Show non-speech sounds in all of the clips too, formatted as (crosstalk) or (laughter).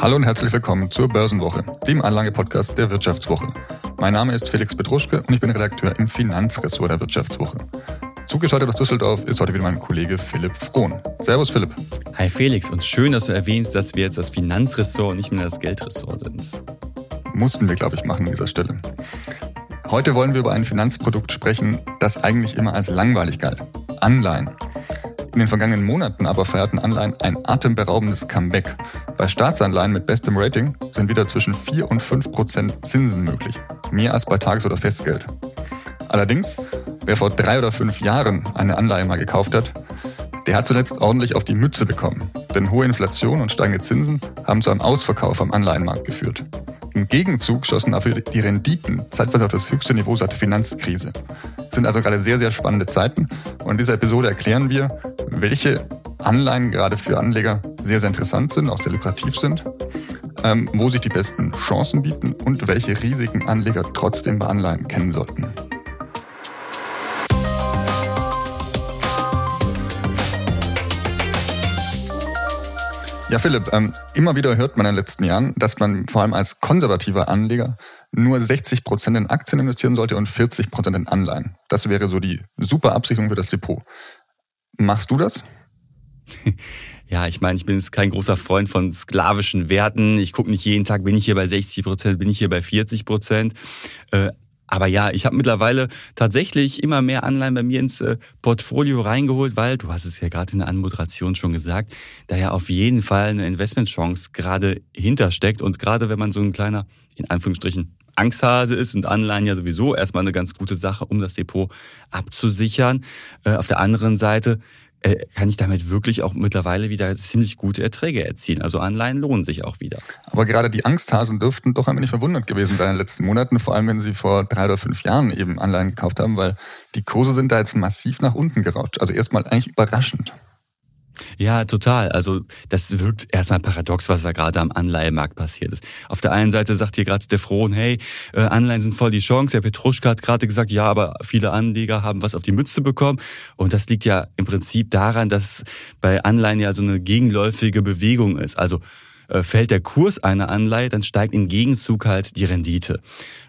Hallo und herzlich willkommen zur Börsenwoche, dem Anlage-Podcast der Wirtschaftswoche. Mein Name ist Felix Petruschke und ich bin Redakteur im Finanzressort der Wirtschaftswoche. Zugeschaltet aus Düsseldorf ist heute wieder mein Kollege Philipp Frohn. Servus Philipp. Hi Felix und schön, dass du erwähnst, dass wir jetzt das Finanzressort und nicht mehr das Geldressort sind. Mussten wir, glaube ich, machen an dieser Stelle. Heute wollen wir über ein Finanzprodukt sprechen, das eigentlich immer als langweilig galt. Anleihen. In den vergangenen Monaten aber feierten Anleihen ein atemberaubendes Comeback. Bei Staatsanleihen mit bestem Rating sind wieder zwischen 4 und 5 Prozent Zinsen möglich. Mehr als bei Tages- oder Festgeld. Allerdings, wer vor drei oder fünf Jahren eine Anleihe mal gekauft hat, der hat zuletzt ordentlich auf die Mütze bekommen. Denn hohe Inflation und steigende Zinsen haben zu einem Ausverkauf am Anleihenmarkt geführt. Im Gegenzug schossen dafür die Renditen zeitweise auf das höchste Niveau seit der Finanzkrise. Es sind also gerade sehr, sehr spannende Zeiten. Und in dieser Episode erklären wir, welche Anleihen gerade für Anleger sehr, sehr interessant sind, auch sehr lukrativ sind, ähm, wo sich die besten Chancen bieten und welche Risiken Anleger trotzdem bei Anleihen kennen sollten. Ja, Philipp, ähm, immer wieder hört man in den letzten Jahren, dass man vor allem als konservativer Anleger nur 60 Prozent in Aktien investieren sollte und 40 Prozent in Anleihen. Das wäre so die super Absicherung für das Depot. Machst du das? (laughs) Ja, ich meine, ich bin jetzt kein großer Freund von sklavischen Werten. Ich gucke nicht jeden Tag, bin ich hier bei 60 Prozent, bin ich hier bei 40 Prozent. Äh, aber ja, ich habe mittlerweile tatsächlich immer mehr Anleihen bei mir ins äh, Portfolio reingeholt, weil, du hast es ja gerade in der Anmoderation schon gesagt, da ja auf jeden Fall eine Investmentchance gerade hintersteckt. Und gerade wenn man so ein kleiner, in Anführungsstrichen, Angsthase ist, sind Anleihen ja sowieso erstmal eine ganz gute Sache, um das Depot abzusichern. Äh, auf der anderen Seite kann ich damit wirklich auch mittlerweile wieder ziemlich gute Erträge erzielen. Also Anleihen lohnen sich auch wieder. Aber gerade die Angsthasen dürften doch ein wenig verwundert gewesen sein in den letzten Monaten, vor allem wenn sie vor drei oder fünf Jahren eben Anleihen gekauft haben, weil die Kurse sind da jetzt massiv nach unten gerauscht. Also erstmal eigentlich überraschend. Ja, total. Also das wirkt erstmal paradox, was da gerade am Anleihemarkt passiert ist. Auf der einen Seite sagt hier gerade der Frohn, hey, äh, Anleihen sind voll die Chance. Der Petruschka hat gerade gesagt, ja, aber viele Anleger haben was auf die Mütze bekommen. Und das liegt ja im Prinzip daran, dass bei Anleihen ja so eine gegenläufige Bewegung ist. Also fällt der Kurs einer Anleihe, dann steigt im Gegenzug halt die Rendite.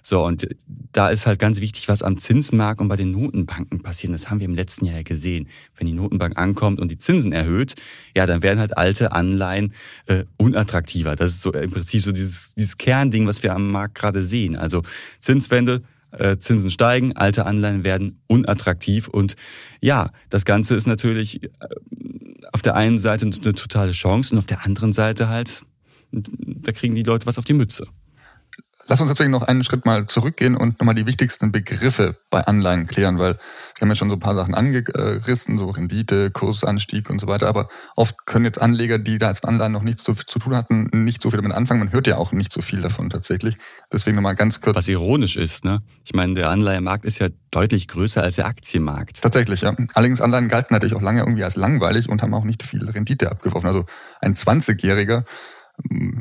So, und da ist halt ganz wichtig, was am Zinsmarkt und bei den Notenbanken passiert. Das haben wir im letzten Jahr ja gesehen. Wenn die Notenbank ankommt und die Zinsen erhöht, ja, dann werden halt alte Anleihen äh, unattraktiver. Das ist so im Prinzip so dieses, dieses Kernding, was wir am Markt gerade sehen. Also Zinswende, äh, Zinsen steigen, alte Anleihen werden unattraktiv und ja, das Ganze ist natürlich äh, auf der einen Seite eine totale Chance und auf der anderen Seite halt da kriegen die Leute was auf die Mütze. Lass uns deswegen noch einen Schritt mal zurückgehen und nochmal die wichtigsten Begriffe bei Anleihen klären, weil wir haben ja schon so ein paar Sachen angerissen, so Rendite, Kursanstieg und so weiter, aber oft können jetzt Anleger, die da als Anleihen noch nichts zu, zu tun hatten, nicht so viel damit anfangen. Man hört ja auch nicht so viel davon tatsächlich. Deswegen nochmal ganz kurz. Was ironisch ist, ne? Ich meine, der Anleihemarkt ist ja deutlich größer als der Aktienmarkt. Tatsächlich, ja. Allerdings Anleihen galten natürlich auch lange irgendwie als langweilig und haben auch nicht viel Rendite abgeworfen. Also ein 20-Jähriger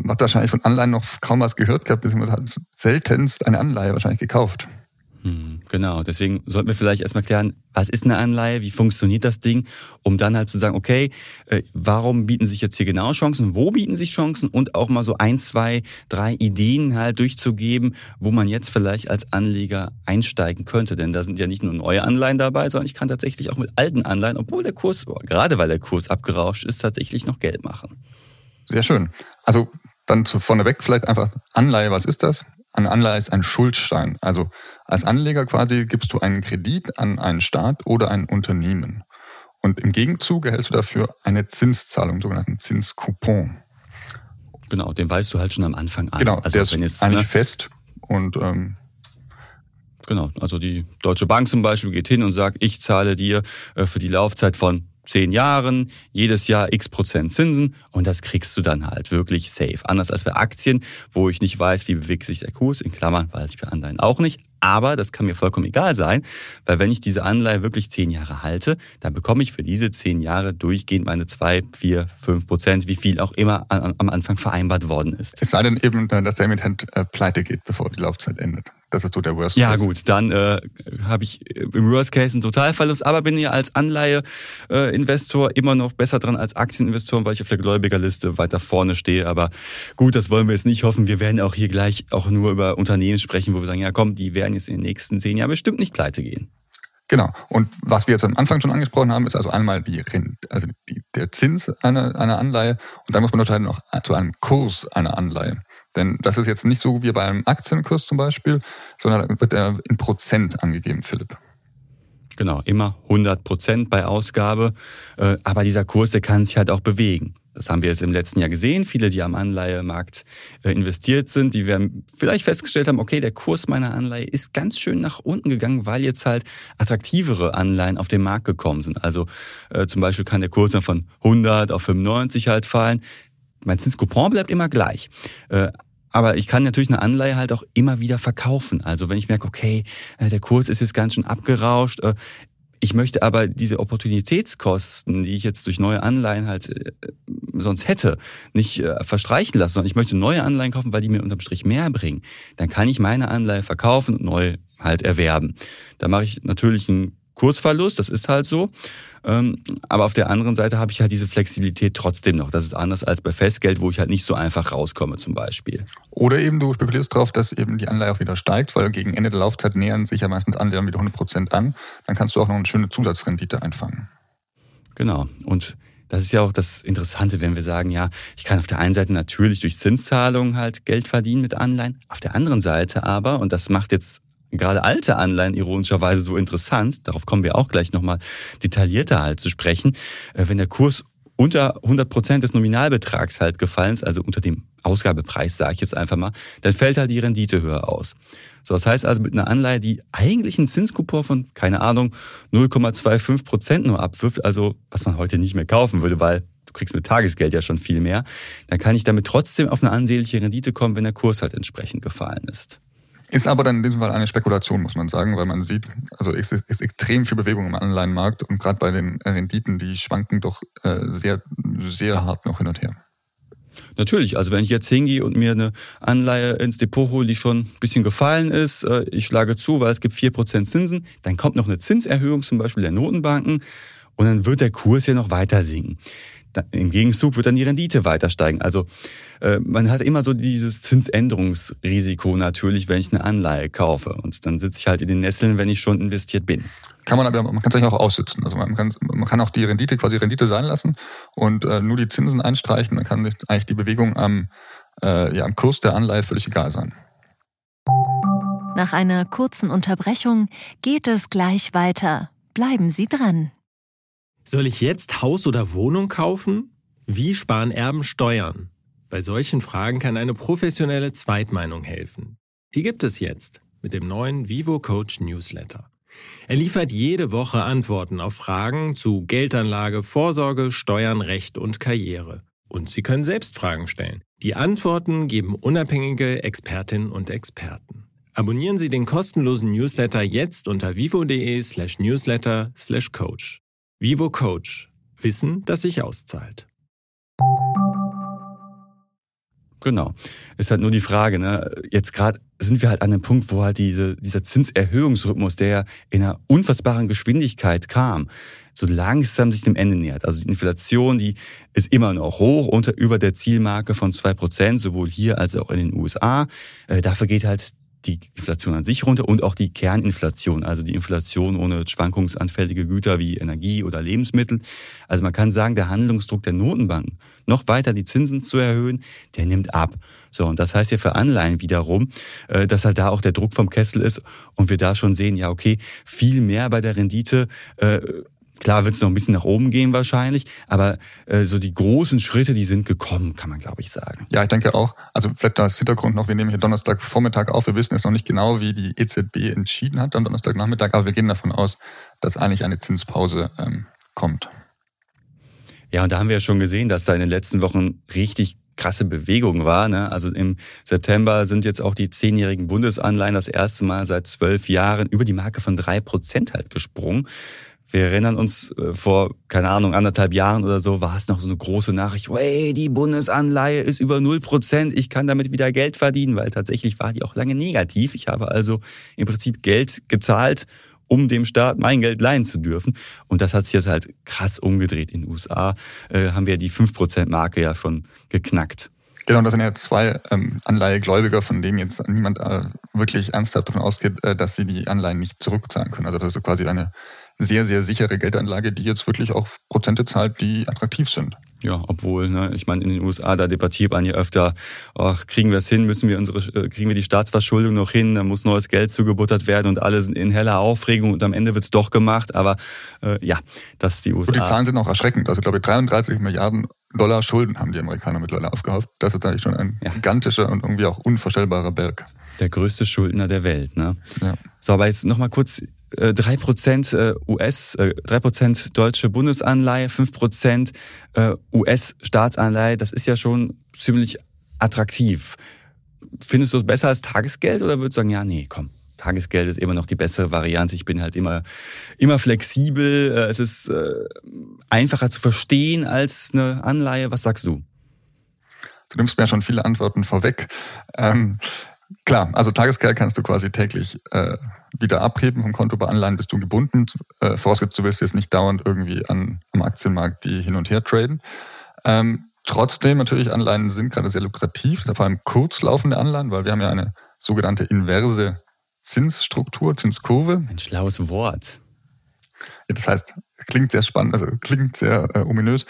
hat wahrscheinlich von Anleihen noch kaum was gehört gehabt, beziehungsweise hat seltenst eine Anleihe wahrscheinlich gekauft. Hm, genau, deswegen sollten wir vielleicht erstmal klären, was ist eine Anleihe, wie funktioniert das Ding, um dann halt zu sagen, okay, äh, warum bieten sich jetzt hier genau Chancen, wo bieten sich Chancen und auch mal so ein, zwei, drei Ideen halt durchzugeben, wo man jetzt vielleicht als Anleger einsteigen könnte. Denn da sind ja nicht nur neue Anleihen dabei, sondern ich kann tatsächlich auch mit alten Anleihen, obwohl der Kurs, gerade weil der Kurs abgerauscht ist, tatsächlich noch Geld machen. Sehr schön. Also dann zu vorneweg vielleicht einfach Anleihe, was ist das? Eine Anleihe ist ein Schuldstein. Also als Anleger quasi gibst du einen Kredit an einen Staat oder ein Unternehmen. Und im Gegenzug erhältst du dafür eine Zinszahlung, sogenannten Zinscoupon. Genau, den weißt du halt schon am Anfang an. Genau, also der ist jetzt, eigentlich ne? fest und ähm, Genau, also die Deutsche Bank zum Beispiel geht hin und sagt, ich zahle dir äh, für die Laufzeit von zehn Jahren, jedes Jahr x Prozent Zinsen und das kriegst du dann halt wirklich safe. Anders als bei Aktien, wo ich nicht weiß, wie bewegt sich der Kurs, in Klammern weiß ich bei Anleihen auch nicht. Aber das kann mir vollkommen egal sein, weil wenn ich diese Anleihe wirklich zehn Jahre halte, dann bekomme ich für diese zehn Jahre durchgehend meine zwei, vier, fünf Prozent, wie viel auch immer am Anfang vereinbart worden ist. Es sei denn eben, dass der Emittent äh, pleite geht, bevor die Laufzeit endet. Das ist so der Worst Case. Ja gut, dann äh, habe ich im Worst Case einen Totalverlust, aber bin ja als Anleihe-Investor immer noch besser dran als Aktieninvestor, weil ich auf der Gläubigerliste weiter vorne stehe. Aber gut, das wollen wir jetzt nicht hoffen. Wir werden auch hier gleich auch nur über Unternehmen sprechen, wo wir sagen, ja komm, die werden jetzt in den nächsten zehn Jahren bestimmt nicht pleite gehen. Genau. Und was wir jetzt am Anfang schon angesprochen haben, ist also einmal die also die, der Zins einer, einer Anleihe und dann muss man unterscheiden noch zu einem Kurs einer Anleihe. Denn das ist jetzt nicht so wie bei einem Aktienkurs zum Beispiel, sondern wird er in Prozent angegeben, Philipp. Genau, immer 100 Prozent bei Ausgabe. Äh, aber dieser Kurs, der kann sich halt auch bewegen. Das haben wir jetzt im letzten Jahr gesehen. Viele, die am Anleihemarkt äh, investiert sind, die werden vielleicht festgestellt haben, okay, der Kurs meiner Anleihe ist ganz schön nach unten gegangen, weil jetzt halt attraktivere Anleihen auf den Markt gekommen sind. Also äh, zum Beispiel kann der Kurs dann von 100 auf 95 halt fallen. Mein Zinscoupon bleibt immer gleich. Äh, aber ich kann natürlich eine Anleihe halt auch immer wieder verkaufen. Also wenn ich merke, okay, äh, der Kurs ist jetzt ganz schön abgerauscht, äh, ich möchte aber diese Opportunitätskosten, die ich jetzt durch neue Anleihen halt äh, sonst hätte, nicht verstreichen lassen, sondern ich möchte neue Anleihen kaufen, weil die mir unterm Strich mehr bringen. Dann kann ich meine Anleihe verkaufen und neu halt erwerben. Da mache ich natürlich einen Kursverlust, das ist halt so. Ähm, aber auf der anderen Seite habe ich halt diese Flexibilität trotzdem noch. Das ist anders als bei Festgeld, wo ich halt nicht so einfach rauskomme zum Beispiel. Oder eben du spekulierst darauf, dass eben die Anleihe auch wieder steigt, weil gegen Ende der Laufzeit nähern sich ja meistens Anleihen wieder 100 Prozent an. Dann kannst du auch noch eine schöne Zusatzrendite einfangen. Genau. Und das ist ja auch das Interessante, wenn wir sagen, ja, ich kann auf der einen Seite natürlich durch Zinszahlungen halt Geld verdienen mit Anleihen, auf der anderen Seite aber, und das macht jetzt gerade alte Anleihen ironischerweise so interessant, darauf kommen wir auch gleich nochmal detaillierter halt zu sprechen, äh, wenn der Kurs unter 100 Prozent des Nominalbetrags halt gefallen ist, also unter dem Ausgabepreis, sage ich jetzt einfach mal, dann fällt halt die Rendite höher aus. So, das heißt also mit einer Anleihe, die eigentlich einen Zinskupon von, keine Ahnung, 0,25 Prozent nur abwirft, also was man heute nicht mehr kaufen würde, weil du kriegst mit Tagesgeld ja schon viel mehr, dann kann ich damit trotzdem auf eine ansehnliche Rendite kommen, wenn der Kurs halt entsprechend gefallen ist. Ist aber dann in diesem Fall eine Spekulation, muss man sagen, weil man sieht, also es ist extrem viel Bewegung im Anleihenmarkt und gerade bei den Renditen, die schwanken doch äh, sehr, sehr hart noch hin und her. Natürlich, also wenn ich jetzt hingehe und mir eine Anleihe ins Depot hole, die schon ein bisschen gefallen ist, äh, ich schlage zu, weil es gibt vier Prozent Zinsen, dann kommt noch eine Zinserhöhung zum Beispiel der Notenbanken und dann wird der Kurs ja noch weiter sinken. Im Gegenzug wird dann die Rendite weiter steigen. Also äh, man hat immer so dieses Zinsänderungsrisiko natürlich, wenn ich eine Anleihe kaufe. Und dann sitze ich halt in den Nesseln, wenn ich schon investiert bin. Kann man aber, man kann es eigentlich auch aussitzen. Also man kann, man kann auch die Rendite quasi Rendite sein lassen und äh, nur die Zinsen einstreichen. Dann kann eigentlich die Bewegung am, äh, ja, am Kurs der Anleihe völlig egal sein. Nach einer kurzen Unterbrechung geht es gleich weiter. Bleiben Sie dran. Soll ich jetzt Haus oder Wohnung kaufen? Wie sparen Erben Steuern? Bei solchen Fragen kann eine professionelle Zweitmeinung helfen. Die gibt es jetzt mit dem neuen Vivo Coach Newsletter. Er liefert jede Woche Antworten auf Fragen zu Geldanlage, Vorsorge, Steuern, Recht und Karriere. Und Sie können selbst Fragen stellen. Die Antworten geben unabhängige Expertinnen und Experten. Abonnieren Sie den kostenlosen Newsletter jetzt unter vivo.de Vivo Coach. Wissen, das sich auszahlt. Genau. Ist halt nur die Frage, ne? Jetzt gerade sind wir halt an einem Punkt, wo halt diese, dieser Zinserhöhungsrhythmus, der in einer unfassbaren Geschwindigkeit kam, so langsam sich dem Ende nähert. Also die Inflation, die ist immer noch hoch, unter über der Zielmarke von zwei Prozent, sowohl hier als auch in den USA. Äh, dafür geht halt die Inflation an sich runter und auch die Kerninflation, also die Inflation ohne schwankungsanfällige Güter wie Energie oder Lebensmittel. Also man kann sagen, der Handlungsdruck der Notenbanken, noch weiter die Zinsen zu erhöhen, der nimmt ab. So, und das heißt ja für Anleihen wiederum, äh, dass halt da auch der Druck vom Kessel ist und wir da schon sehen, ja, okay, viel mehr bei der Rendite äh, Klar wird es noch ein bisschen nach oben gehen wahrscheinlich, aber äh, so die großen Schritte, die sind gekommen, kann man glaube ich sagen. Ja, ich denke auch. Also vielleicht das Hintergrund noch, wir nehmen hier Donnerstag Vormittag auf. Wir wissen jetzt noch nicht genau, wie die EZB entschieden hat am Donnerstagnachmittag, aber wir gehen davon aus, dass eigentlich eine Zinspause ähm, kommt. Ja, und da haben wir ja schon gesehen, dass da in den letzten Wochen richtig krasse Bewegung war. Ne? Also im September sind jetzt auch die zehnjährigen Bundesanleihen das erste Mal seit zwölf Jahren über die Marke von drei Prozent halt gesprungen Wir erinnern uns äh, vor, keine Ahnung, anderthalb Jahren oder so, war es noch so eine große Nachricht, hey, die Bundesanleihe ist über null Prozent, ich kann damit wieder Geld verdienen, weil tatsächlich war die auch lange negativ. Ich habe also im Prinzip Geld gezahlt, um dem Staat mein Geld leihen zu dürfen. Und das hat sich jetzt halt krass umgedreht. In den USA äh, haben wir die 5%-Marke ja schon geknackt. Genau, das sind ja zwei ähm, Anleihegläubiger, von denen jetzt niemand äh, wirklich ernsthaft davon ausgeht, äh, dass sie die Anleihen nicht zurückzahlen können. Also das ist quasi eine sehr, sehr sichere Geldanlage, die jetzt wirklich auch Prozente zahlt, die attraktiv sind. Ja, obwohl, ne, ich meine, in den USA, da debattiert man ja öfter, oh, kriegen wir es hin, müssen wir unsere, äh, kriegen wir die Staatsverschuldung noch hin, da muss neues Geld zugebuttert werden und alle sind in heller Aufregung und am Ende wird's doch gemacht. Aber äh, ja, das ist die USA. Und die Zahlen sind auch erschreckend. Also ich glaube, 33 Milliarden Dollar Schulden haben die Amerikaner mittlerweile aufgehauft. Das ist eigentlich schon ein ja. gigantischer und irgendwie auch unvorstellbarer Berg. Der größte Schuldner der Welt, ne? Ja. So, aber jetzt nochmal kurz drei Prozent äh, US, äh, drei Prozent deutsche Bundesanleihe, fünf Prozent US-Staatsanleihe, das ist ja schon ziemlich attraktiv. Findest du es besser als Tagesgeld oder würdest du sagen, ja, nee, komm, Tagesgeld ist immer noch die bessere Variante. Ich bin halt immer, immer flexibel. Es ist einfacher zu verstehen als eine Anleihe. Was sagst du? Du nimmst mir schon viele Antworten vorweg. Ähm, klar, also Tagesgeld kannst du quasi täglich äh, wieder abheben vom Konto. Bei Anleihen bist du gebunden. Äh, vorausgesetzt, du willst jetzt nicht dauernd irgendwie an, am Aktienmarkt die hin und her traden. Ähm, trotzdem natürlich, Anleihen sind gerade sehr lukrativ, vor allem kurzlaufende Anleihen, weil wir haben ja eine sogenannte inverse Zinsstruktur, Zinskurve. Ein schlaues Wort. Ja, das heißt, klingt sehr spannend, also klingt sehr äh, ominös.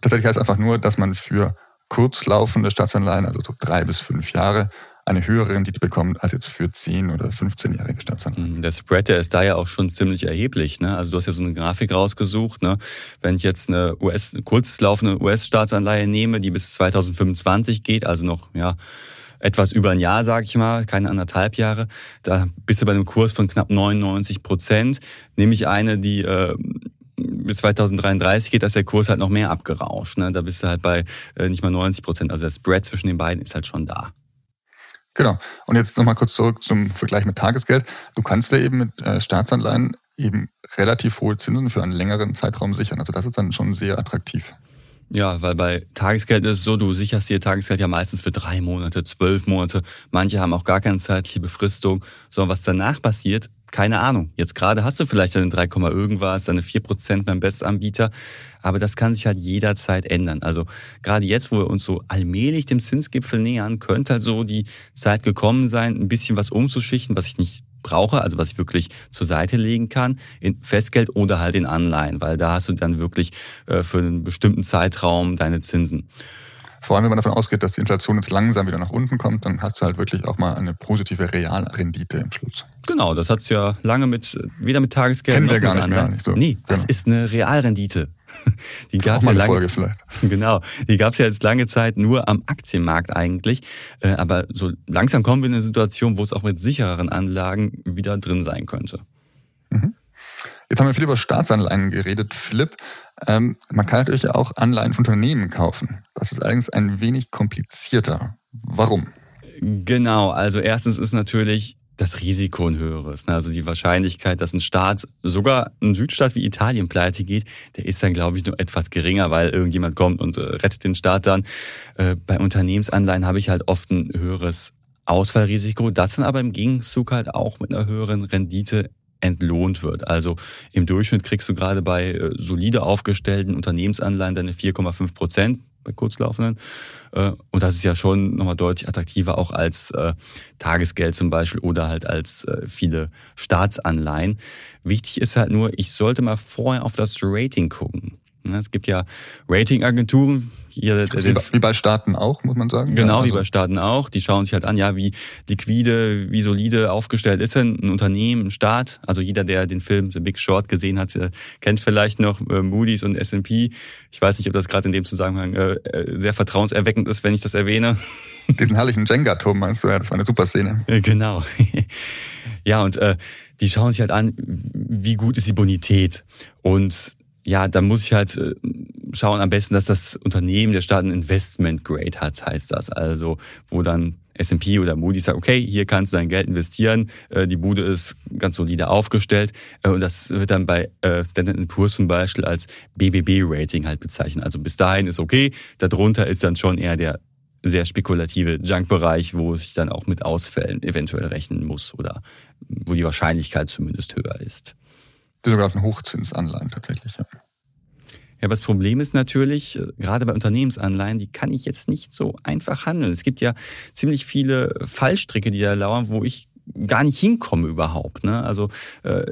Tatsächlich heißt einfach nur, dass man für kurzlaufende Staatsanleihen, also so drei bis fünf Jahre, eine höhere Rendite bekommt als jetzt für 10 oder 15-jährige Staatsanleihen. Mhm, der Spread, der ist da ja auch schon ziemlich erheblich. Ne? Also du hast ja so eine Grafik rausgesucht. Ne? Wenn ich jetzt eine US, kurzlaufende US-Staatsanleihe nehme, die bis 2025 geht, also noch ja etwas über ein Jahr, sage ich mal, keine anderthalb Jahre, da bist du bei einem Kurs von knapp 99 Prozent. Nehme ich eine, die äh, bis 2033 geht, dass der Kurs halt noch mehr abgerauscht. Ne? Da bist du halt bei äh, nicht mal 90 Prozent. Also der Spread zwischen den beiden ist halt schon da. Genau. Und jetzt nochmal kurz zurück zum Vergleich mit Tagesgeld. Du kannst ja eben mit äh, Staatsanleihen eben relativ hohe Zinsen für einen längeren Zeitraum sichern. Also das ist dann schon sehr attraktiv. Ja, weil bei Tagesgeld ist es so, du sicherst dir Tagesgeld ja meistens für drei Monate, zwölf Monate. Manche haben auch gar keine zeitliche Befristung. Sondern was danach passiert, keine Ahnung. Jetzt gerade hast du vielleicht deine 3, irgendwas, deine 4% beim Bestanbieter, aber das kann sich halt jederzeit ändern. Also gerade jetzt, wo wir uns so allmählich dem Zinsgipfel nähern, könnte halt so die Zeit gekommen sein, ein bisschen was umzuschichten, was ich nicht brauche, also was ich wirklich zur Seite legen kann, in Festgeld oder halt in Anleihen, weil da hast du dann wirklich äh, für einen bestimmten Zeitraum deine Zinsen. Vor allem, wenn man davon ausgeht, dass die Inflation jetzt langsam wieder nach unten kommt, dann hast du halt wirklich auch mal eine positive Realrendite im Schluss. Genau, das hat's ja lange mit, weder mit Tagesgeld Kennen noch wir gar nicht mehr. Nicht so. Nee, was genau. ist eine Realrendite? (laughs) Die gab's ja lange, Folge vielleicht. (laughs) Genau, die gab's ja jetzt lange Zeit nur am Aktienmarkt eigentlich. Äh, aber so langsam kommen wir in eine Situation, wo es auch mit sichereren Anlagen wieder drin sein könnte. Mhm. Jetzt haben wir viel über Staatsanleihen geredet, Philipp. Ähm, man kann natürlich auch Anleihen von Unternehmen kaufen. Das ist allerdings ein wenig komplizierter. Warum? Genau, also erstens ist natürlich das Risiko ein höheres. Ne? Also die Wahrscheinlichkeit, dass ein Staat, sogar ein Südstaat wie Italien pleite geht, der ist dann, glaube ich, nur etwas geringer, weil irgendjemand kommt und äh, rettet den Staat dann. Äh, bei Unternehmensanleihen habe ich halt oft ein höheres Ausfallrisiko, das dann aber im Gegenzug halt auch mit einer höheren Rendite entlohnt wird. Also im Durchschnitt kriegst du gerade bei äh, solide aufgestellten Unternehmensanleihen deine 4,5 Prozent bei kurzlaufenden. Äh, und das ist ja schon nochmal deutlich attraktiver auch als äh, Tagesgeld zum Beispiel oder halt als viele Staatsanleihen. Wichtig ist halt nur, ich sollte mal vorher auf das Rating gucken. Es gibt ja Ratingagenturen. Also wie, wie, bei Staaten auch, muss man sagen. Genau, also. wie bei Staaten auch. Die schauen sich halt an, ja, wie liquide, wie solide aufgestellt ist denn ein Unternehmen, ein Staat. Also jeder, der den Film The Big Short gesehen hat, äh, kennt vielleicht noch äh, Moody's und S&P. Ich weiß nicht, ob das gerade in dem Zusammenhang äh, sehr vertrauenserweckend ist, wenn ich das erwähne. (laughs) Diesen herrlichen Jenga-Turm meinst du? Ja, das war eine super Szene. Genau. (laughs) ja, und äh, die schauen sich halt an, wie gut ist die Bonität. Und ja, da muss ich halt schauen am besten, dass das Unternehmen der Staat ein Investment Grade hat, heißt das. Also, wo dann S&P oder Moody's sagt, okay, hier kannst du dein Geld investieren, äh, die Bude ist ganz solide aufgestellt äh, und das wird dann bei äh, Standard Poor's zum Beispiel als BBB-Rating halt bezeichnet. Also bis dahin ist okay, darunter ist dann schon eher der sehr spekulative Junk-Bereich, wo es sich dann auch mit Ausfällen eventuell rechnen muss oder wo die Wahrscheinlichkeit zumindest höher ist. Sogar ein Hochzinsanleihen tatsächlich, ja. Ja, aber das Problem ist natürlich, äh, gerade bei Unternehmensanleihen, die kann ich jetzt nicht so einfach handeln. Es gibt ja ziemlich viele Fallstricke, die da lauern, wo ich gar nicht hinkomme überhaupt. Ne? Also äh,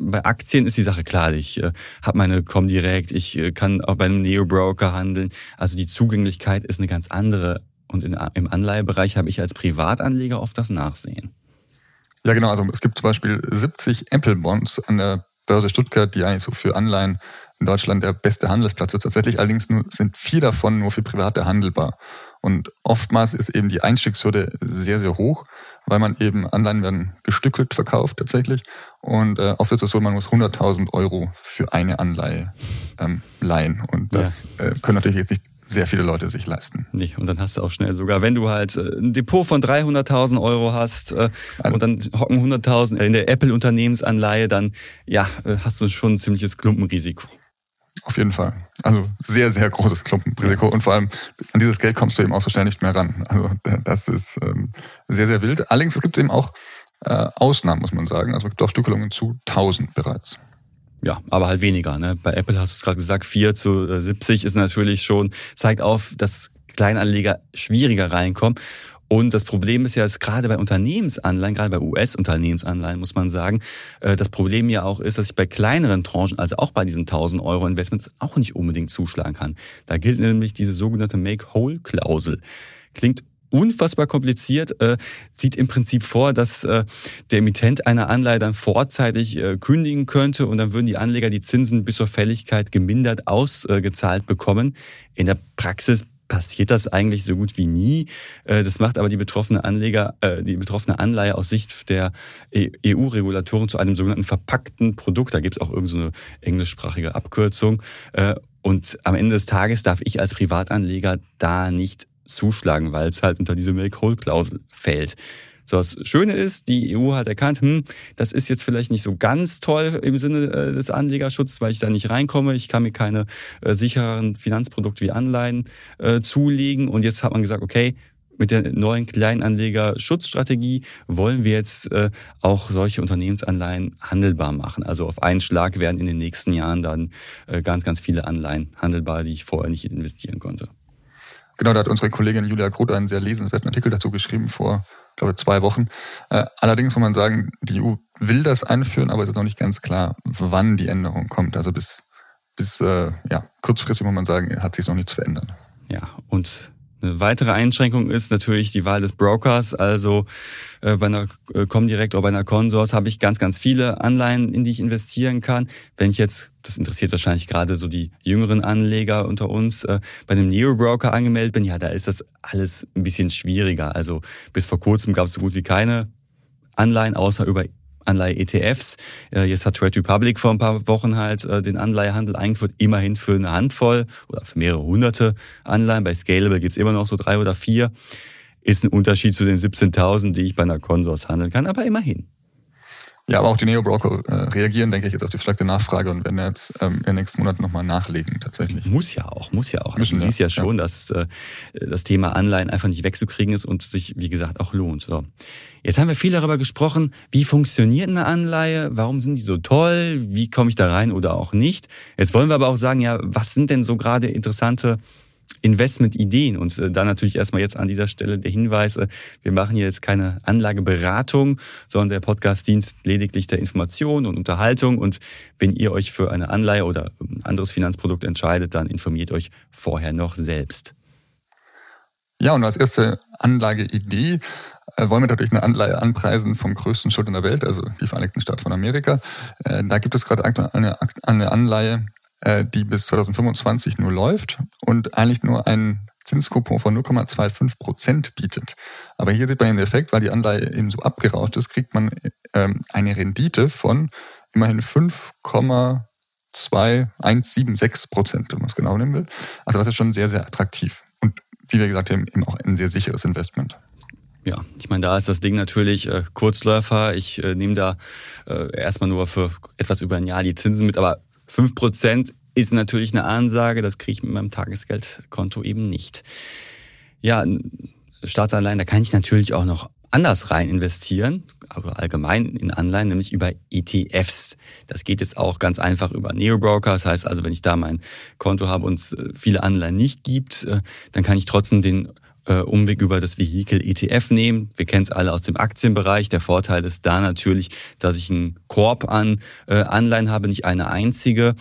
bei Aktien ist die Sache klar. Ich äh, habe meine Comdirect, ich äh, kann auch bei einem Neo-Broker handeln. Also die Zugänglichkeit ist eine ganz andere. Und in, im Anleihebereich habe ich als Privatanleger oft das Nachsehen. Ja, genau. Also es gibt zum Beispiel 70 Apple-Bonds an der Börse Stuttgart, die eigentlich so für Anleihen in Deutschland der beste Handelsplatz ist. Tatsächlich allerdings nur, sind vier davon nur für Private handelbar. Und oftmals ist eben die Einstiegshürde sehr, sehr hoch, weil man eben Anleihen werden gestückelt verkauft tatsächlich. Und äh, oft ist es so, man muss 100.000 Euro für eine Anleihe ähm, leihen. Und das ja. äh, können natürlich jetzt nicht sehr viele Leute sich leisten. Nee, und dann hast du auch schnell sogar, wenn du halt äh, ein Depot von 300.000 Euro hast äh, also, und dann hocken 100.000 in der Apple-Unternehmensanleihe, dann ja, äh, hast du schon ein ziemliches Klumpenrisiko. Auf jeden Fall. Also sehr, sehr großes Klumpenrisiko. Und vor allem an dieses Geld kommst du eben auch so schnell nicht mehr ran. Also das ist ähm, sehr, sehr wild. Allerdings es gibt eben auch äh, Ausnahmen, muss man sagen. Also es auch Stückelungen zu 1000 bereits. Ja, aber halt weniger. Ne? Bei Apple hast du es gerade gesagt, 4 zu 70 ist natürlich schon, zeigt auf, dass Kleinanleger schwieriger reinkommen. Und das Problem ist ja, dass gerade bei Unternehmensanleihen, gerade bei US-Unternehmensanleihen muss man sagen, äh, das Problem ja auch ist, dass ich bei kleineren Tranchen, also auch bei diesen 1000 Euro Investments, auch nicht unbedingt zuschlagen kann. Da gilt nämlich diese sogenannte Make-Whole-Klausel. Klingt unfassbar kompliziert, äh, sieht im Prinzip vor, dass äh, der Emittent einer Anleihe dann vorzeitig äh, kündigen könnte und dann würden die Anleger die Zinsen bis zur Fälligkeit gemindert ausgezahlt bekommen. In der Praxis passiert das eigentlich so gut wie nie. Äh, das macht aber die betroffene Anleger, äh, die betroffene Anleihe aus Sicht der EU-Regulatoren zu einem sogenannten verpackten Produkt. Da gibt es auch irgendeine so englischsprachige Abkürzung. Äh, und am Ende des Tages darf ich als Privatanleger da nicht zuschlagen, weil es halt unter diese Make-Whole-Klausel fällt. So, das Schöne ist, die EU hat erkannt, hm, das ist jetzt vielleicht nicht so ganz toll im Sinne äh, des Anlegerschutzes, weil ich da nicht reinkomme. Ich kann mir keine äh, sicheren Finanzprodukte wie Anleihen äh, zulegen. Und jetzt hat man gesagt, okay, mit der neuen Kleinanlegerschutzstrategie wollen wir jetzt äh, auch solche Unternehmensanleihen handelbar machen. Also auf einen Schlag werden in den nächsten Jahren dann äh, ganz, ganz viele Anleihen handelbar, die ich vorher nicht investieren konnte. Genau, da hat unsere Kollegin Julia Groth einen sehr lesenswerten Artikel dazu geschrieben vor glaube zwei Wochen. Äh, allerdings muss man sagen, die EU will das einführen, aber es ist noch nicht ganz klar, wann die Änderung kommt. Also bis, bis äh, ja, kurzfristig muss man sagen, hat sich noch nichts verändert. Ja, und eine weitere Einschränkung ist natürlich die Wahl des Brokers. Also äh, bei einer äh, Comdirect oder bei einer Consors habe ich ganz, ganz viele Anleihen, in die ich investieren kann. Wenn ich jetzt, das interessiert wahrscheinlich gerade so die jüngeren Anleger unter uns, äh, bei einem Neo-Broker angemeldet bin, ja, da ist das alles ein bisschen schwieriger. Also bis vor kurzem gab es so gut wie keine Anleihen, außer über Anleihe-ETFs. Äh, jetzt hat Trade Republic vor ein paar Wochen halt äh, den Anleihehandel eingeführt, immerhin für eine Handvoll oder für mehrere hunderte Anleihen. Bei Scalable gibt's immer noch so drei oder vier. Ist ein Unterschied zu den 17.000, die ich bei einer Consors handeln kann, aber immerhin. Ja, aber auch die Neo-Broker äh, reagieren, denke ich, jetzt auf die verstärkte Nachfrage und werden jetzt ähm, in den nächsten Monaten nochmal nachlegen, tatsächlich. Muss ja auch, muss ja auch. Also du siehst ja, ja schon, ja. dass äh, das Thema Anleihen einfach nicht wegzukriegen ist und sich, wie gesagt, auch lohnt. So. Jetzt haben wir viel darüber gesprochen, wie funktioniert eine Anleihe, warum sind die so toll, wie komme ich da rein oder auch nicht. Jetzt wollen wir aber auch sagen, ja, was sind denn so gerade interessante Investmentideen. Und äh, da natürlich erstmal jetzt an dieser Stelle der Hinweis, äh, wir machen hier jetzt keine Anlageberatung, sondern der Podcast dient lediglich der Information und Unterhaltung. Und wenn ihr euch für eine Anleihe oder ein anderes Finanzprodukt entscheidet, dann informiert euch vorher noch selbst. Ja, und als erste Anlageidee äh, wollen wir natürlich eine Anleihe anpreisen vom größten Schulden der Welt, also die Vereinigten Staaten von Amerika. Äh, da gibt es gerade eine Anleihe, äh, die bis 2025 nur läuft und eigentlich nur einen Zinskupon von 0,25 Prozent bietet. Aber hier sieht man den Effekt, weil die Anleihe eben so abgerauscht ist, kriegt man ähm, eine Rendite von immerhin 5,2176 Prozent, wenn man es genau nehmen will. Also das ist schon sehr, sehr attraktiv. Und wie wir gesagt haben, eben auch ein sehr sicheres Investment. Ja, ich meine, da ist das Ding natürlich äh, Kurzläufer. Ich äh, nehme da äh, erstmal nur für etwas über ein Jahr die Zinsen mit, aber fünf Prozent ist natürlich eine Ansage, das kriege ich mit meinem Tagesgeldkonto eben nicht. Ja, Staatsanleihen, da kann ich natürlich auch noch anders rein investieren, aber allgemein in Anleihen, nämlich über ETFs. Das geht jetzt auch ganz einfach über Neobroker. Das heißt also, wenn ich da mein Konto habe und es äh, viele Anleihen nicht gibt, äh, dann kann ich trotzdem den äh, Umweg über das Vehikel ETF nehmen. Wir kennen es alle aus dem Aktienbereich. Der Vorteil ist da natürlich, dass ich einen Korb an äh, Anleihen habe, nicht eine einzige.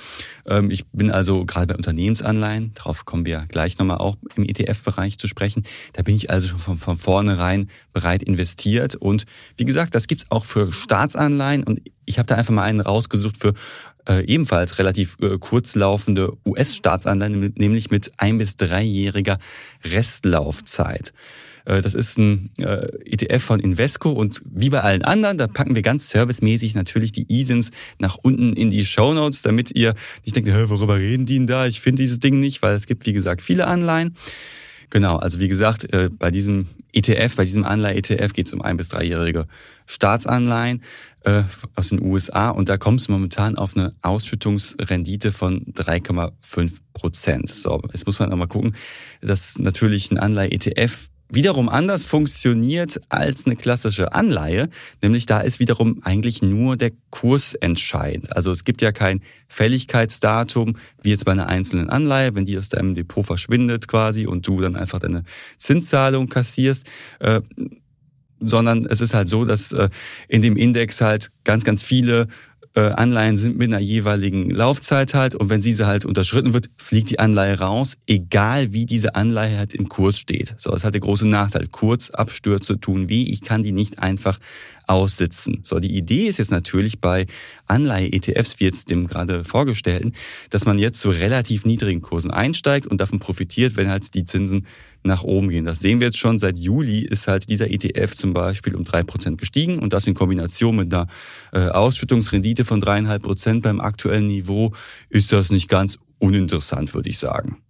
Ähm, ich bin also gerade bei Unternehmensanleihen, darauf kommen wir gleich nochmal auch im ETF-Bereich zu sprechen. Da bin ich also schon von, von vornherein bereit investiert. Und wie gesagt, das gibt's auch für Staatsanleihen. Und ich habe da einfach mal einen rausgesucht für äh, ebenfalls relativ äh, kurzlaufende US-Staatsanleihen, nämlich mit ein- bis dreijähriger Restlaufzeit. Äh, das ist ein äh, ETF von Invesco und wie bei allen anderen, da packen wir ganz servicemäßig natürlich die ISINs nach unten in die Show Notes, damit ihr nicht denkt, worüber reden die denn da? Ich finde dieses Ding nicht, weil es gibt, wie gesagt, viele Anleihen. Genau, also wie gesagt, äh, bei diesem ETF, bei diesem Anleihe-ETF geht es um ein- bis dreijährige Staatsanleihen äh, aus den USA und da kommt es momentan auf eine Ausschüttungsrendite von 3,5 Prozent. So, jetzt muss man mal gucken, dass natürlich ein Anleihe-ETF wiederum anders funktioniert als eine klassische Anleihe, nämlich da ist wiederum eigentlich nur der Kurs entscheidend. Also es gibt ja kein Fälligkeitsdatum, wie jetzt bei einer einzelnen Anleihe, wenn die aus deinem Depot verschwindet quasi und du dann einfach deine Zinszahlung kassierst. Äh, sondern es ist halt so, dass äh, in dem Index halt ganz, ganz viele Anleihen sind mit einer jeweiligen Laufzeit halt und wenn diese halt unterschritten wird, fliegt die Anleihe raus, egal wie diese Anleihe halt im Kurs steht. So, das hat der große Nachteil. Kurzabstürze tun weh, ich kann die nicht einfach aussitzen. So, die Idee ist jetzt natürlich bei Anleihe-ETFs, wie jetzt dem gerade vorgestellten, dass man jetzt zu relativ niedrigen Kursen einsteigt und davon profitiert, wenn halt die Zinsen nach oben gehen. Das sehen wir jetzt schon. Seit Juli ist halt dieser ETF zum Beispiel um drei Prozent gestiegen und das in Kombination mit einer äh, Ausschüttungsrendite von dreieinhalb Prozent beim aktuellen Niveau ist das nicht ganz uninteressant, würde ich sagen.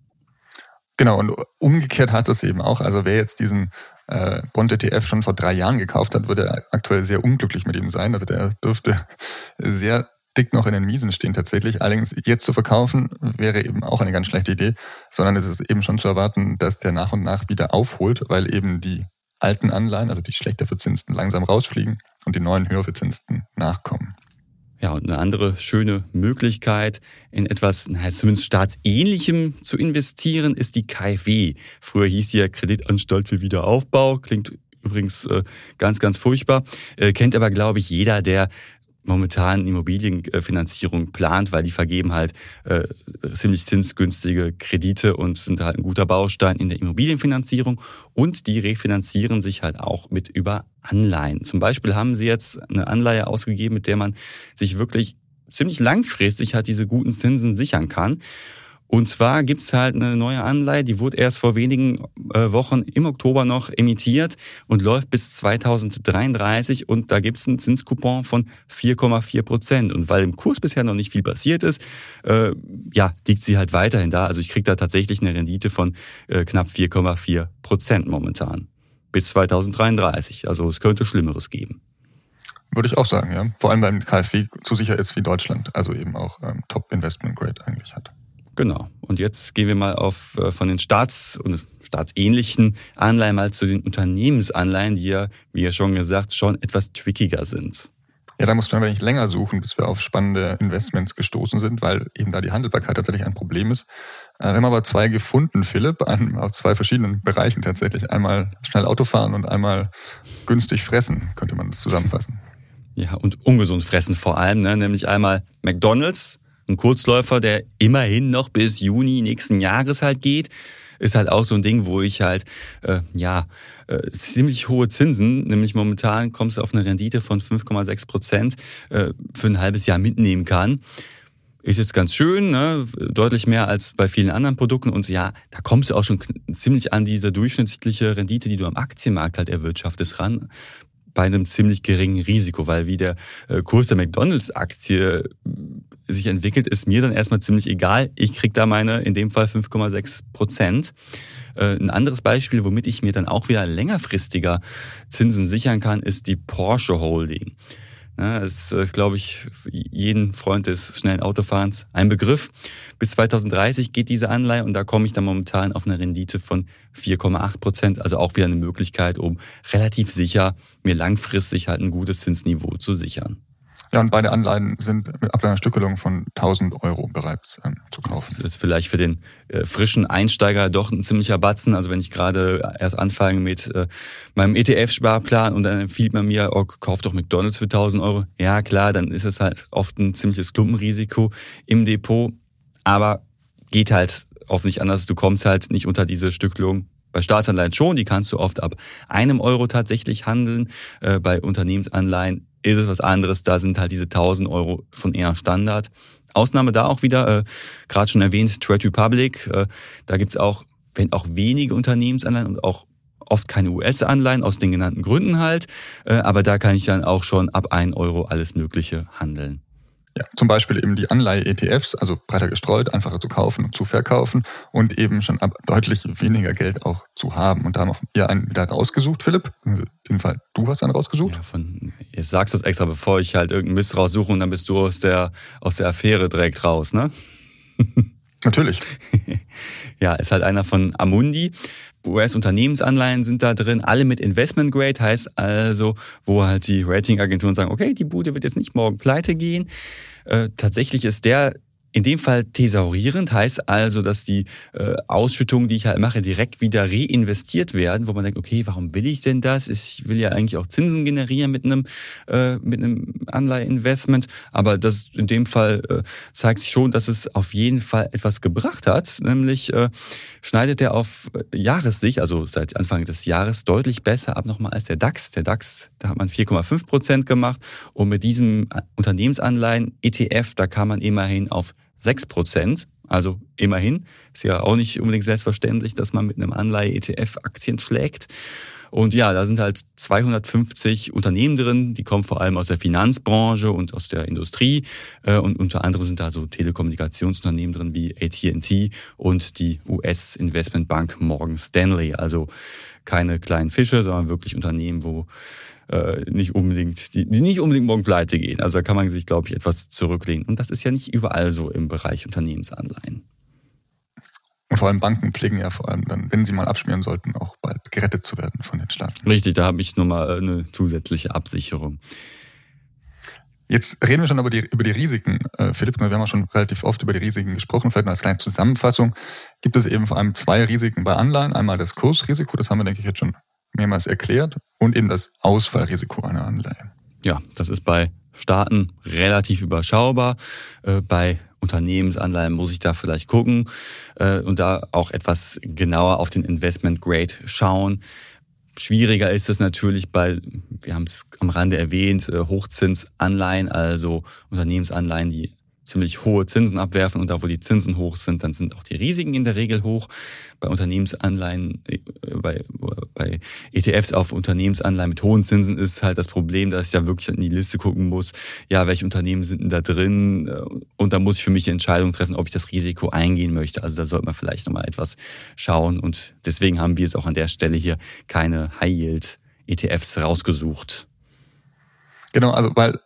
Genau, und umgekehrt hat es eben auch. Also wer jetzt diesen äh, Bond-ETF schon vor drei Jahren gekauft hat, würde aktuell sehr unglücklich mit ihm sein. Also der dürfte sehr dick noch in den Miesen stehen tatsächlich. Allerdings jetzt zu verkaufen wäre eben auch eine ganz schlechte Idee, sondern es ist eben schon zu erwarten, dass der nach und nach wieder aufholt, weil eben die alten Anleihen, also die schlechter verzinsten, langsam rausfliegen und die neuen höher verzinsten nachkommen. Ja, und eine andere schöne Möglichkeit, in etwas, na, zumindest staatsähnlichem zu investieren, ist die KfW. Früher hieß sie ja Kreditanstalt für Wiederaufbau, klingt übrigens äh, ganz, ganz furchtbar, äh, kennt aber, glaube ich, jeder, der momentan Immobilienfinanzierung plant, weil die vergeben halt äh, ziemlich zinsgünstige Kredite und sind halt ein guter Baustein in der Immobilienfinanzierung und die refinanzieren sich halt auch mit über Anleihen. Zum Beispiel haben sie jetzt eine Anleihe ausgegeben, mit der man sich wirklich ziemlich langfristig halt diese guten Zinsen sichern kann. Und zwar gibt's halt eine neue Anleihe, die wurde erst vor wenigen äh, Wochen im Oktober noch emittiert und läuft bis 2033 und da gibt's einen Zinscoupon von 4,4 Prozent. Und weil im Kurs bisher noch nicht viel passiert ist, äh, ja, liegt sie halt weiterhin da. Also ich krieg da tatsächlich eine Rendite von äh, knapp 4,4 Prozent momentan. Bis 2033. Also es könnte Schlimmeres geben. Würde ich auch sagen, ja. Vor allem beim KfW zu sicher ist wie Deutschland, also eben auch ähm, Top Investment Grade eigentlich hat. Genau. Und jetzt gehen wir mal auf äh, von den Staats- und staatsähnlichen Anleihen mal zu den Unternehmensanleihen, die ja, wie ja schon gesagt, schon etwas trickiger sind. Ja, da musst du ein wenig länger suchen, bis wir auf spannende Investments gestoßen sind, weil eben da die Handelbarkeit tatsächlich ein Problem ist. Äh, wir haben aber zwei gefunden, Philipp, an, aus zwei verschiedenen Bereichen tatsächlich. Einmal schnell Auto fahren und einmal günstig fressen, könnte man das zusammenfassen. Ja, und ungesund fressen vor allem, ne? nämlich einmal McDonald's, ein Kurzläufer, der immerhin noch bis Juni nächsten Jahres halt geht, ist halt auch so ein Ding, wo ich halt äh, ja äh, ziemlich hohe Zinsen, nämlich momentan kommst du auf eine Rendite von 5,6 Prozent äh, für ein halbes Jahr mitnehmen kann. Ist jetzt ganz schön, ne? deutlich mehr als bei vielen anderen Produkten. Und ja, da kommst du auch schon ziemlich an diese durchschnittliche Rendite, die du am Aktienmarkt halt erwirtschaftest, ran bei einem ziemlich geringen Risiko, weil wie der äh, Kurs der McDonalds-Aktie sich entwickelt, ist mir dann erstmal ziemlich egal. Ich krieg da meine, in dem Fall 5,6 Prozent. Äh, ein anderes Beispiel, womit ich mir dann auch wieder längerfristiger Zinsen sichern kann, ist die Porsche Holding. Ja, ist, äh, glaube ich, jeden Freund des schnellen Autofahrens ein Begriff. Bis 2030 geht diese Anleihe und da komme ich dann momentan auf eine Rendite von 4,8 Prozent. Also auch wieder eine Möglichkeit, um relativ sicher mir langfristig halt ein gutes Zinsniveau zu sichern. Ja, und beide Anleihen sind mit ab einer Stückelung von 1000 Euro bereits ähm, zu kaufen. Das ist vielleicht für den äh, frischen Einsteiger doch ein ziemlicher Batzen. Also wenn ich gerade erst anfange mit äh, meinem ETF-Sparplan und dann empfiehlt man mir, oh, kauf doch McDonalds für 1000 Euro. Ja, klar, dann ist es halt oft ein ziemliches Klumpenrisiko im Depot. Aber geht halt oft nicht anders. Du kommst halt nicht unter diese Stückelung bei Staatsanleihen schon, die kannst du oft ab einem Euro tatsächlich handeln. Äh, bei Unternehmensanleihen ist es was anderes. Da sind halt diese 1000 Euro schon eher Standard. Ausnahme da auch wieder, äh, gerade schon erwähnt, Trade Republic. Äh, da gibt's auch, wenn auch wenige Unternehmensanleihen und auch oft keine US-Anleihen aus den genannten Gründen halt. Äh, aber da kann ich dann auch schon ab 1 Euro alles Mögliche handeln. Ja, zum Beispiel eben die Anleihe-ETFs, also breiter gestreut, einfacher zu kaufen und zu verkaufen und eben schon ab deutlich weniger Geld auch zu haben. Und da haben wir einen wieder rausgesucht, Philipp. In dem Fall, du hast einen rausgesucht. Ja, von, jetzt sagst du es extra, bevor ich halt irgendeinen Mist raussuche und dann bist du aus der, aus der Affäre direkt raus, ne? (laughs) Natürlich. ja, ist halt einer von Amundi. US-Unternehmensanleihen sind da drin, alle mit Investment Grade, heißt also, wo halt die Ratingagenturen sagen, okay, die Bude wird jetzt nicht morgen pleite gehen. Äh, tatsächlich ist der in dem Fall thesaurierend heißt also, dass die äh, Ausschüttungen, die ich halt mache, direkt wieder reinvestiert werden, wo man denkt, okay, warum will ich denn das? Ich will ja eigentlich auch Zinsen generieren mit einem äh, mit einem Anleiheinvestment, aber das in dem Fall äh, zeigt sich schon, dass es auf jeden Fall etwas gebracht hat, nämlich äh, schneidet er auf äh, Jahressicht, also seit Anfang des Jahres deutlich besser ab nochmal als der DAX. Der DAX, da hat man 4,5 Prozent gemacht und mit diesem Unternehmensanleihen ETF, da kam man immerhin auf 6 Prozent. Also immerhin. Ist ja auch nicht unbedingt selbstverständlich, dass man mit einem Anleihe-ETF Aktien schlägt. Und ja, da sind halt 250 Unternehmen drin, die kommen vor allem aus der Finanzbranche und aus der Industrie. Äh, und unter anderem sind da so Telekommunikationsunternehmen drin wie AT&T und die US-Investmentbank Morgan Stanley. Also keine kleinen Fische, sondern wirklich Unternehmen, wo äh, nicht unbedingt, die, die nicht unbedingt morgen pleite gehen. Also da kann man sich, glaube ich, etwas zurücklehnen. Und das ist ja nicht überall so im Bereich Unternehmensanleihen. Und vor allem Banken pflegen ja vor allem dann, wenn sie mal abschmieren sollten, auch bald gerettet zu werden von den Staaten. Richtig, da habe ich nochmal eine zusätzliche Absicherung. Jetzt reden wir schon über die, über die Risiken, äh, Philipp. Wir haben auch schon relativ oft über die Risiken gesprochen. Vielleicht mal als kleine Zusammenfassung. Gibt es eben vor allem zwei Risiken bei Anleihen. Einmal das Kursrisiko, das haben wir, denke ich, jetzt schon mehrmals erklärt und eben das Ausfallrisiko einer Anleihe. Ja, das ist bei Staaten relativ überschaubar. Äh, bei Unternehmensanleihen muss ich da vielleicht gucken äh, und da auch etwas genauer auf den Investment Grade schauen. Schwieriger ist es natürlich bei, wir haben es am Rande erwähnt, äh, Hochzinsanleihen, also Unternehmensanleihen, die ziemlich hohe Zinsen abwerfen und da, wo die Zinsen hoch sind, dann sind auch die Risiken in der Regel hoch. Bei Unternehmensanleihen, äh, bei, bei ETFs auf Unternehmensanleihen mit hohen Zinsen ist halt das Problem, dass ich da wirklich in die Liste gucken muss, ja, welche Unternehmen sind denn da drin? Und da muss ich für mich die Entscheidung treffen, ob ich das Risiko eingehen möchte. Also da sollte man vielleicht nochmal etwas schauen und deswegen haben wir jetzt auch an der Stelle hier keine High-Yield ETFs rausgesucht. Genau, also weil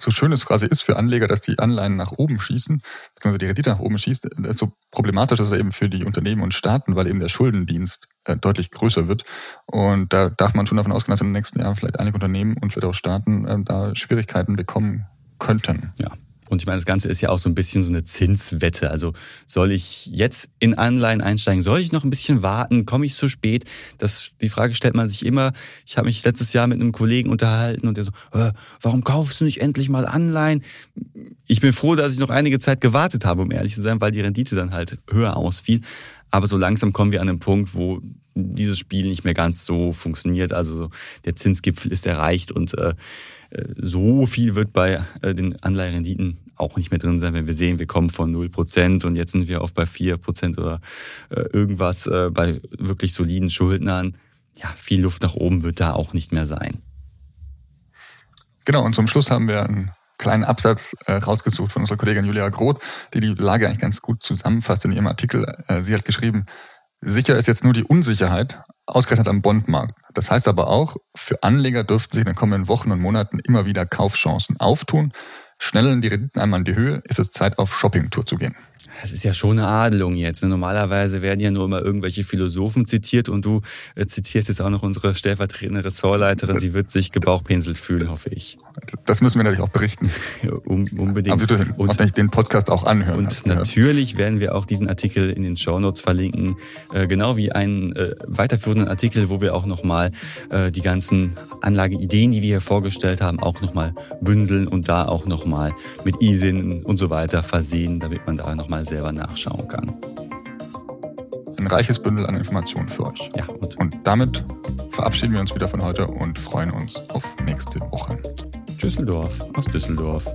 so schön es quasi ist für Anleger, dass die Anleihen nach oben schießen, beziehungsweise die Rendite nach oben schießt, so problematisch ist es eben für die Unternehmen und Staaten, weil eben der Schuldendienst äh, deutlich größer wird. Und da darf man schon davon ausgehen, dass in den nächsten Jahren vielleicht einige Unternehmen und vielleicht auch Staaten äh, da Schwierigkeiten bekommen könnten. Ja. Und ich meine, das Ganze ist ja auch so ein bisschen so eine Zinswette. Also soll ich jetzt in Anleihen einsteigen? Soll ich noch ein bisschen warten? Komme ich zu spät? Das, die Frage stellt man sich immer. Ich habe mich letztes Jahr mit einem Kollegen unterhalten und der so, äh, warum kaufst du nicht endlich mal Anleihen? Ich bin froh, dass ich noch einige Zeit gewartet habe, um ehrlich zu sein, weil die Rendite dann halt höher ausfiel. Aber so langsam kommen wir an einen Punkt, wo dieses Spiel nicht mehr ganz so funktioniert. Also der Zinsgipfel ist erreicht und äh, so viel wird bei äh, den Anleiherenditen auch nicht mehr drin sein, wenn wir sehen, wir kommen von 0% und jetzt sind wir auf bei 4% oder äh, irgendwas äh, bei wirklich soliden Schuldnern. Ja, viel Luft nach oben wird da auch nicht mehr sein. Genau, und zum Schluss haben wir einen kleinen Absatz rausgesucht von unserer Kollegin Julia Groth, die die Lage eigentlich ganz gut zusammenfasst in ihrem Artikel. Sie hat geschrieben, sicher ist jetzt nur die Unsicherheit, ausgerechnet am Bondmarkt. Das heißt aber auch, für Anleger dürften sich in den kommenden Wochen und Monaten immer wieder Kaufchancen auftun. Schnellen die Renditen einmal in die Höhe, ist es Zeit, auf Shoppingtour zu gehen. Das ist ja schon eine Adelung jetzt. Ne? Normalerweise werden ja nur immer irgendwelche Philosophen zitiert und du äh, zitierst jetzt auch noch unsere stellvertretende Ressortleiterin. Sie wird sich gebauchpinselt fühlen, hoffe ich. Das müssen wir natürlich auch berichten. (laughs) um, unbedingt. Aber du und, auch den Podcast auch anhören. Und hast, natürlich werden wir auch diesen Artikel in den Shownotes verlinken, äh, genau wie einen äh, weiterführenden Artikel, wo wir auch nochmal äh, die ganzen Anlageideen, die wir hier vorgestellt haben, auch nochmal bündeln und da auch nochmal mit ISIN und so weiter versehen, damit man da nochmal selber nachschauen kann. Ein reiches Bündel an Informationen für euch. Ja, und, und damit verabschieden wir uns wieder von heute und freuen uns auf nächste Woche. Düsseldorf aus Düsseldorf.